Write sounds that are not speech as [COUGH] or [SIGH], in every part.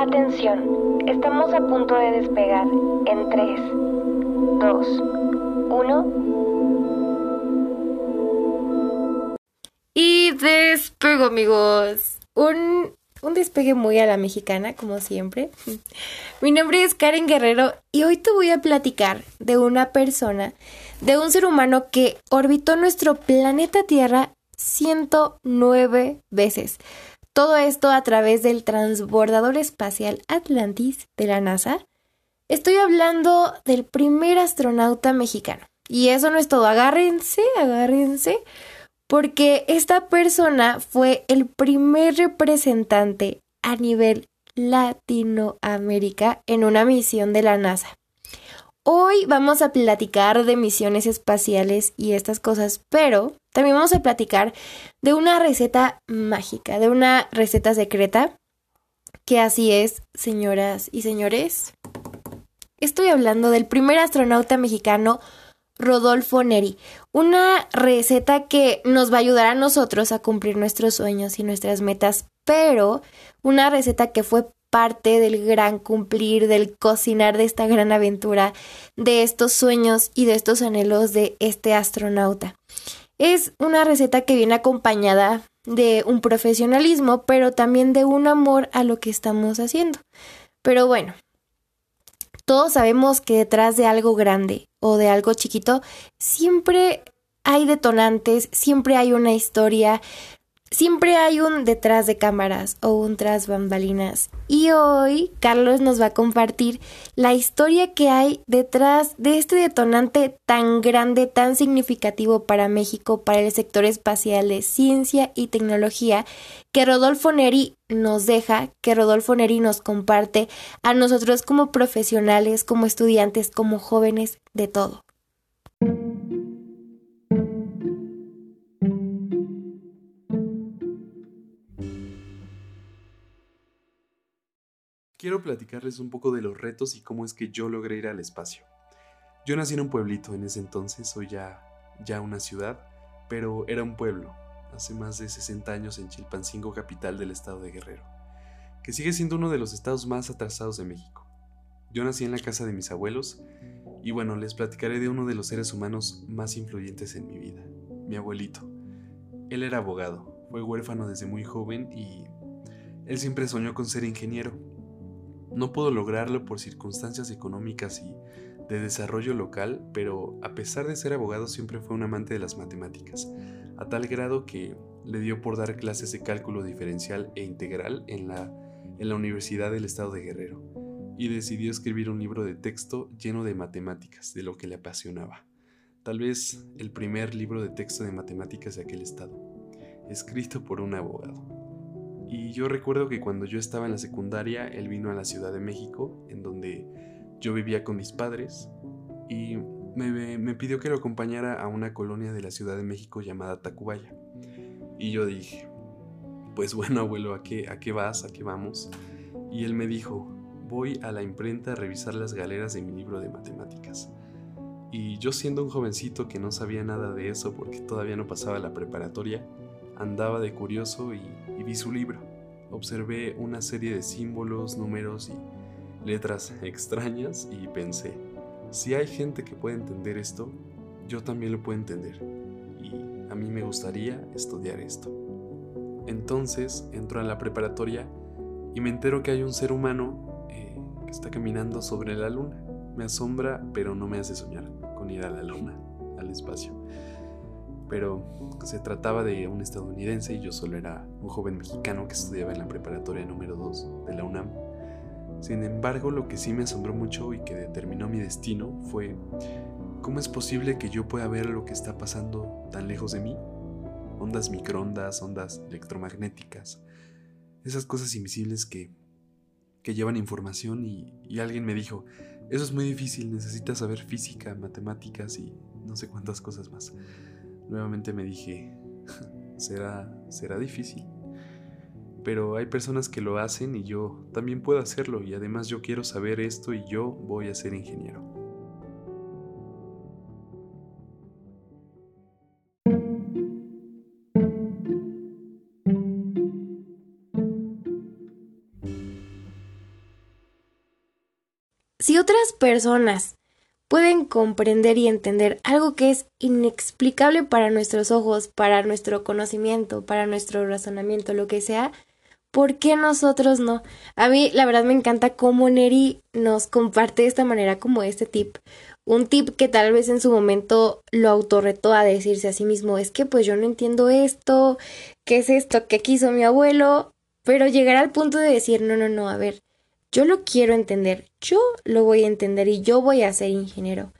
Atención, estamos a punto de despegar en 3, 2, 1. Y despego amigos. Un, un despegue muy a la mexicana, como siempre. Mi nombre es Karen Guerrero y hoy te voy a platicar de una persona, de un ser humano que orbitó nuestro planeta Tierra 109 veces. Todo esto a través del transbordador espacial Atlantis de la NASA. Estoy hablando del primer astronauta mexicano. Y eso no es todo. Agárrense, agárrense, porque esta persona fue el primer representante a nivel Latinoamérica en una misión de la NASA. Hoy vamos a platicar de misiones espaciales y estas cosas, pero también vamos a platicar de una receta mágica, de una receta secreta, que así es, señoras y señores. Estoy hablando del primer astronauta mexicano, Rodolfo Neri, una receta que nos va a ayudar a nosotros a cumplir nuestros sueños y nuestras metas, pero una receta que fue parte del gran cumplir, del cocinar de esta gran aventura, de estos sueños y de estos anhelos de este astronauta. Es una receta que viene acompañada de un profesionalismo, pero también de un amor a lo que estamos haciendo. Pero bueno, todos sabemos que detrás de algo grande o de algo chiquito siempre hay detonantes, siempre hay una historia, Siempre hay un detrás de cámaras o un tras bambalinas. Y hoy Carlos nos va a compartir la historia que hay detrás de este detonante tan grande, tan significativo para México, para el sector espacial de ciencia y tecnología, que Rodolfo Neri nos deja, que Rodolfo Neri nos comparte a nosotros como profesionales, como estudiantes, como jóvenes, de todo. Quiero platicarles un poco de los retos y cómo es que yo logré ir al espacio. Yo nací en un pueblito en ese entonces, hoy ya, ya una ciudad, pero era un pueblo, hace más de 60 años en Chilpancingo, capital del estado de Guerrero, que sigue siendo uno de los estados más atrasados de México. Yo nací en la casa de mis abuelos y bueno, les platicaré de uno de los seres humanos más influyentes en mi vida, mi abuelito. Él era abogado, fue huérfano desde muy joven y él siempre soñó con ser ingeniero, no pudo lograrlo por circunstancias económicas y de desarrollo local, pero a pesar de ser abogado siempre fue un amante de las matemáticas, a tal grado que le dio por dar clases de cálculo diferencial e integral en la, en la Universidad del Estado de Guerrero, y decidió escribir un libro de texto lleno de matemáticas, de lo que le apasionaba. Tal vez el primer libro de texto de matemáticas de aquel estado, escrito por un abogado. Y yo recuerdo que cuando yo estaba en la secundaria, él vino a la Ciudad de México, en donde yo vivía con mis padres, y me, pidió que lo acompañara a una colonia de la Ciudad de México llamada Tacubaya. Y yo dije, pues bueno, abuelo, ¿a qué, ¿a qué vas? ¿A qué vamos? Y él me dijo, voy a la imprenta a revisar las galeras de mi libro de matemáticas. Y yo siendo un jovencito que no sabía nada de eso porque todavía no pasaba la preparatoria, andaba de curioso y, vi su libro. Observé una serie de símbolos, números y letras [LAUGHS] extrañas y pensé, si hay gente que puede entender esto, yo también lo puedo entender. Y a mí me gustaría estudiar esto. Entonces entro a la preparatoria y me entero que hay un ser humano eh, que está caminando sobre la luna. Me asombra, pero no me hace soñar con ir a la luna, al espacio pero se trataba de un estadounidense y yo solo era un joven mexicano que estudiaba en la preparatoria número 2 de la UNAM. Sin embargo, lo que sí me asombró mucho y que determinó mi destino fue cómo es posible que yo pueda ver lo que está pasando tan lejos de mí. Ondas microondas, ondas electromagnéticas, esas cosas invisibles que, que llevan información y, y alguien me dijo, eso es muy difícil, necesitas saber física, matemáticas y no sé cuántas cosas más. Nuevamente me dije, [LAUGHS] será, será difícil. Pero hay personas que lo hacen y yo también puedo hacerlo y además yo quiero saber esto y yo voy a ser ingeniero. si otras personas pueden comprender y entender algo que es inexplicable para nuestros ojos, para nuestro conocimiento, para nuestro razonamiento, lo que sea, ¿por qué nosotros no? A mí la verdad me encanta cómo Neri nos comparte de esta manera como este tip. Un tip que tal vez en su momento lo autorretó a decirse a sí mismo, es que pues yo no entiendo esto, ¿qué es esto que quiso mi abuelo? Pero llegar al punto de decir, no, no, no, a ver, yo lo quiero entender, yo lo voy a entender y yo voy a ser ingeniero.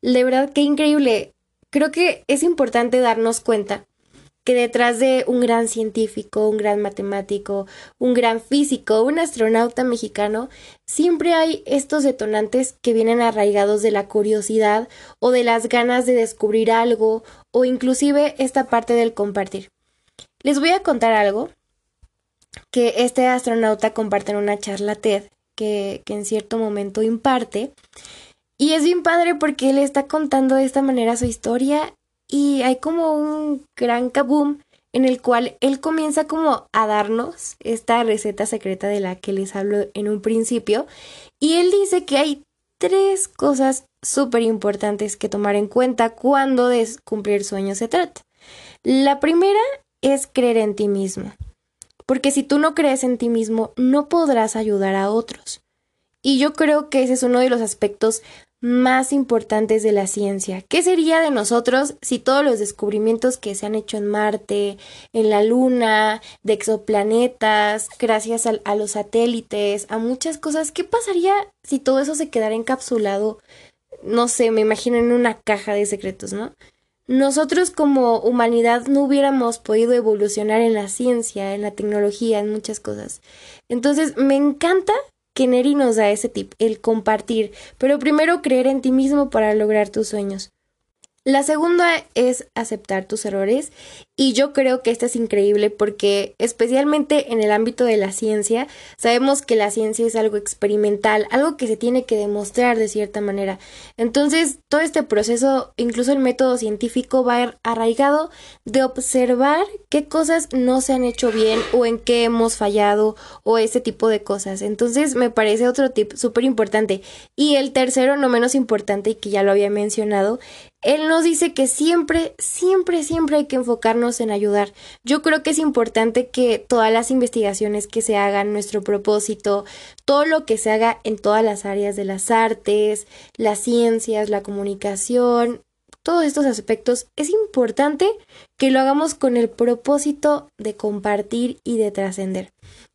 De verdad, qué increíble. Creo que es importante darnos cuenta que detrás de un gran científico, un gran matemático, un gran físico, un astronauta mexicano, siempre hay estos detonantes que vienen arraigados de la curiosidad o de las ganas de descubrir algo o inclusive esta parte del compartir. Les voy a contar algo que este astronauta comparte en una charla TED que, en cierto momento imparte. Y es bien padre porque él está contando de esta manera su historia y hay como un gran kaboom en el cual él comienza como a darnos esta receta secreta de la que les hablo en un principio y él dice que hay tres cosas súper importantes que tomar en cuenta cuando de cumplir sueños se trata. La primera es creer en ti mismo. Porque si tú no crees en ti mismo, no podrás ayudar a otros. Y yo creo que ese es uno de los aspectos más importantes de la ciencia. ¿Qué sería de nosotros si todos los descubrimientos que se han hecho en Marte, en la Luna, de exoplanetas, gracias a, los satélites, a muchas cosas, qué pasaría si todo eso se quedara encapsulado, no sé, me imagino en una caja de secretos, ¿no? Nosotros como humanidad no hubiéramos podido evolucionar en la ciencia, en la tecnología, en muchas cosas. Entonces, me encanta que Neri nos da ese tip, el compartir, pero primero creer en ti mismo para lograr tus sueños. La segunda es aceptar tus errores y yo creo que esta es increíble porque especialmente en el ámbito de la ciencia sabemos que la ciencia es algo experimental, algo que se tiene que demostrar de cierta manera. Entonces todo este proceso, incluso el método científico va a ir arraigado de observar qué cosas no se han hecho bien o en qué hemos fallado o ese tipo de cosas. Entonces me parece otro tip súper importante. Y el tercero, no menos importante y que ya lo había mencionado, él nos dice que siempre, siempre, siempre hay que enfocarnos en ayudar. Yo creo que es importante que todas las investigaciones que se hagan, nuestro propósito, todo lo que se haga en todas las áreas de las artes, las ciencias, la comunicación, todos estos aspectos, es importante que lo hagamos con el propósito de compartir y de trascender.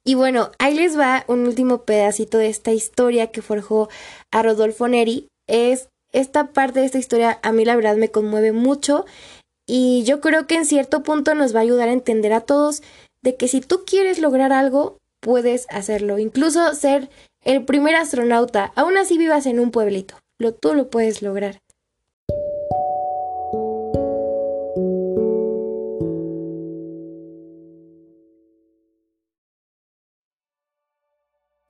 Y bueno, ahí les va un último pedacito de esta historia que forjó a Rodolfo Neri. Es esta parte de esta historia a mí la verdad me conmueve mucho y yo creo que en cierto punto nos va a ayudar a entender a todos de que si tú quieres lograr algo, puedes hacerlo, incluso ser el primer astronauta, aún así vivas en un pueblito, lo, tú lo puedes lograr.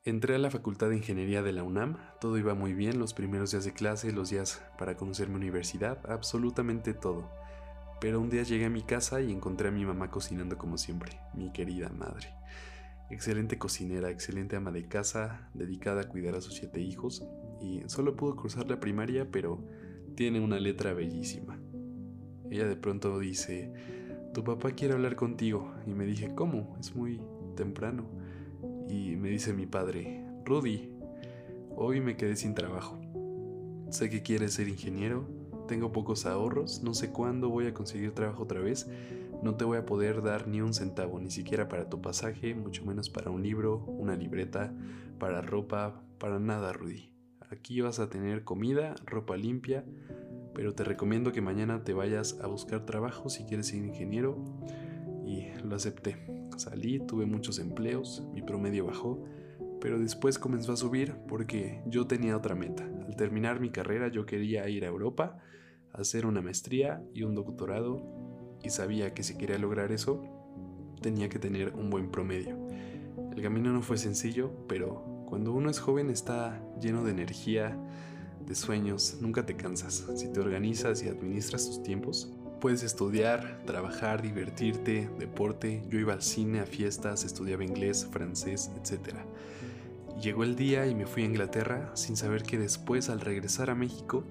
Entré a la Facultad de Ingeniería de la UNAM, todo iba muy bien, los primeros días de clase, los días para conocer mi universidad, absolutamente todo. Pero un día llegué a mi casa y encontré a mi mamá cocinando como siempre, mi querida madre. Excelente cocinera, excelente ama de casa, dedicada a cuidar a sus siete hijos, y solo pudo cruzar la primaria, pero tiene una letra bellísima. Ella de pronto dice, tu papá quiere hablar contigo, y me dije, ¿cómo? Es muy temprano y me dice mi padre, Rudy, hoy me quedé sin trabajo. Sé que quieres ser ingeniero, tengo pocos ahorros, no sé cuándo voy a conseguir trabajo otra vez, no te voy a poder dar ni un centavo, ni siquiera para tu pasaje, mucho menos para un libro, una libreta, para ropa, para nada, Rudy. Aquí vas a tener comida, ropa limpia, pero te recomiendo que mañana te vayas a buscar trabajo si quieres ser ingeniero. Y lo acepté. Salí, tuve muchos empleos, mi promedio bajó, pero después comenzó a subir porque yo tenía otra meta. Al terminar mi carrera yo quería ir a Europa, hacer una maestría y un doctorado y sabía que si quería lograr eso tenía que tener un buen promedio. El camino no fue sencillo, pero cuando uno es joven está lleno de energía, de sueños, nunca te cansas. Si te organizas y administras tus tiempos, Puedes estudiar, trabajar, divertirte, deporte. Yo iba al cine, a fiestas, estudiaba inglés, francés, etc. llegó el día y me fui a Inglaterra sin saber que después al regresar a México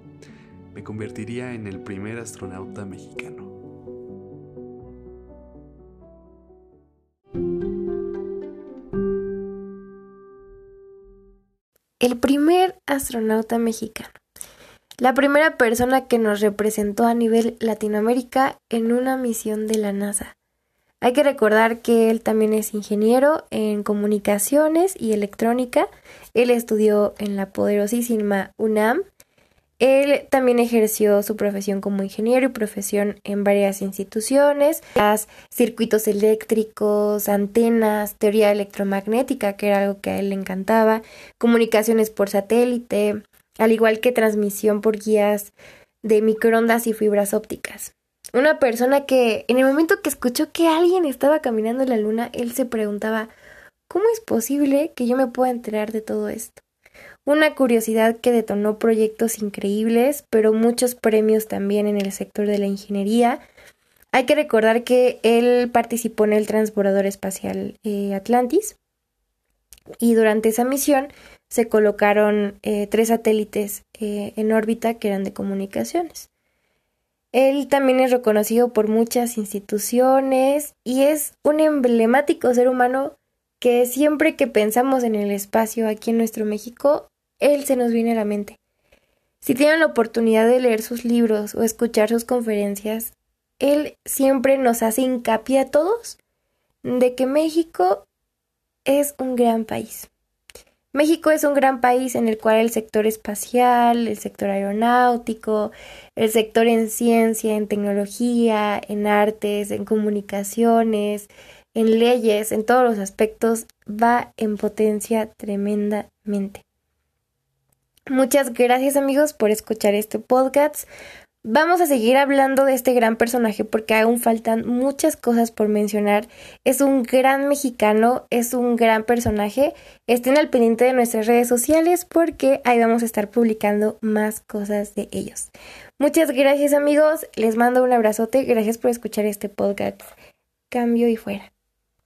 me convertiría en el primer astronauta mexicano. El primer astronauta mexicano. La primera persona que nos representó a nivel Latinoamérica en una misión de la NASA. Hay que recordar que él también es ingeniero en comunicaciones y electrónica. Él estudió en la poderosísima UNAM. Él también ejerció su profesión como ingeniero y profesión en varias instituciones, circuitos eléctricos, antenas, teoría electromagnética, que era algo que a él le encantaba, comunicaciones por satélite, al igual que transmisión por guías de microondas y fibras ópticas. Una persona que en el momento que escuchó que alguien estaba caminando en la luna, él se preguntaba, ¿cómo es posible que yo me pueda enterar de todo esto? Una curiosidad que detonó proyectos increíbles, pero muchos premios también en el sector de la ingeniería. Hay que recordar que él participó en el transbordador espacial eh, Atlantis y durante esa misión se colocaron eh, tres satélites eh, en órbita que eran de comunicaciones. Él también es reconocido por muchas instituciones y es un emblemático ser humano que siempre que pensamos en el espacio aquí en nuestro México, él se nos viene a la mente. Si tienen la oportunidad de leer sus libros o escuchar sus conferencias, él siempre nos hace hincapié a todos de que México es un gran país. México es un gran país en el cual el sector espacial, el sector aeronáutico, el sector en ciencia, en tecnología, en artes, en comunicaciones, en leyes, en todos los aspectos, va en potencia tremendamente. Muchas gracias amigos por escuchar este podcast. Vamos a seguir hablando de este gran personaje porque aún faltan muchas cosas por mencionar. Es un gran mexicano, es un gran personaje. Estén al pendiente de nuestras redes sociales porque ahí vamos a estar publicando más cosas de ellos. Muchas gracias amigos, les mando un abrazote, gracias por escuchar este podcast. Cambio y fuera.